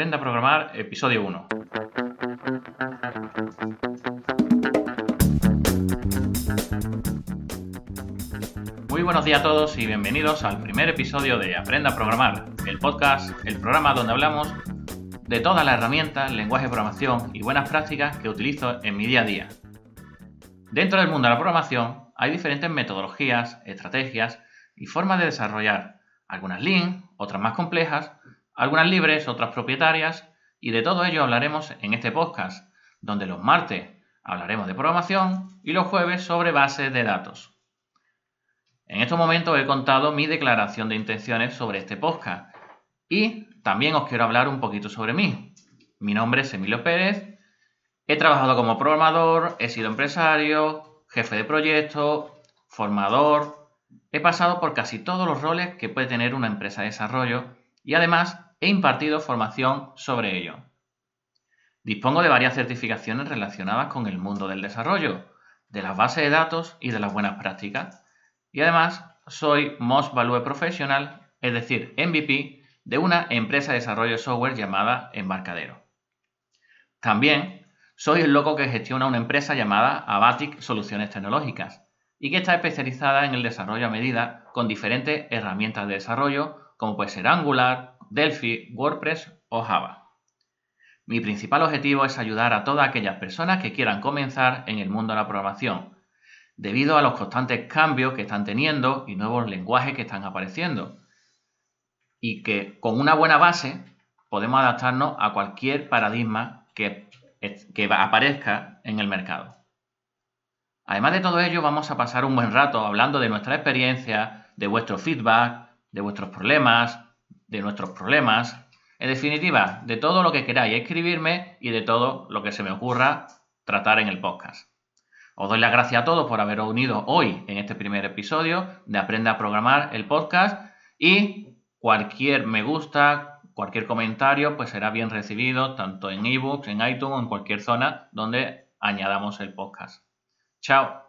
Aprenda a programar, episodio 1. Muy buenos días a todos y bienvenidos al primer episodio de Aprenda a programar, el podcast, el programa donde hablamos de todas las herramientas, lenguaje de programación y buenas prácticas que utilizo en mi día a día. Dentro del mundo de la programación hay diferentes metodologías, estrategias y formas de desarrollar, algunas lean, otras más complejas, algunas libres, otras propietarias, y de todo ello hablaremos en este podcast, donde los martes hablaremos de programación y los jueves sobre bases de datos. En estos momentos he contado mi declaración de intenciones sobre este podcast y también os quiero hablar un poquito sobre mí. Mi nombre es Emilio Pérez, he trabajado como programador, he sido empresario, jefe de proyecto, formador, he pasado por casi todos los roles que puede tener una empresa de desarrollo y además he impartido formación sobre ello. Dispongo de varias certificaciones relacionadas con el mundo del desarrollo, de las bases de datos y de las buenas prácticas. Y además soy Most Value Professional, es decir, MVP, de una empresa de desarrollo de software llamada Embarcadero. También soy el loco que gestiona una empresa llamada Abatic Soluciones Tecnológicas y que está especializada en el desarrollo a medida con diferentes herramientas de desarrollo como puede ser Angular, Delphi, WordPress o Java. Mi principal objetivo es ayudar a todas aquellas personas que quieran comenzar en el mundo de la programación, debido a los constantes cambios que están teniendo y nuevos lenguajes que están apareciendo, y que con una buena base podemos adaptarnos a cualquier paradigma que, que aparezca en el mercado. Además de todo ello, vamos a pasar un buen rato hablando de nuestra experiencia, de vuestro feedback, de vuestros problemas, de nuestros problemas, en definitiva, de todo lo que queráis escribirme y de todo lo que se me ocurra tratar en el podcast. Os doy las gracias a todos por haberos unido hoy en este primer episodio de Aprenda a Programar el podcast y cualquier me gusta, cualquier comentario, pues será bien recibido tanto en ebooks, en iTunes o en cualquier zona donde añadamos el podcast. Chao.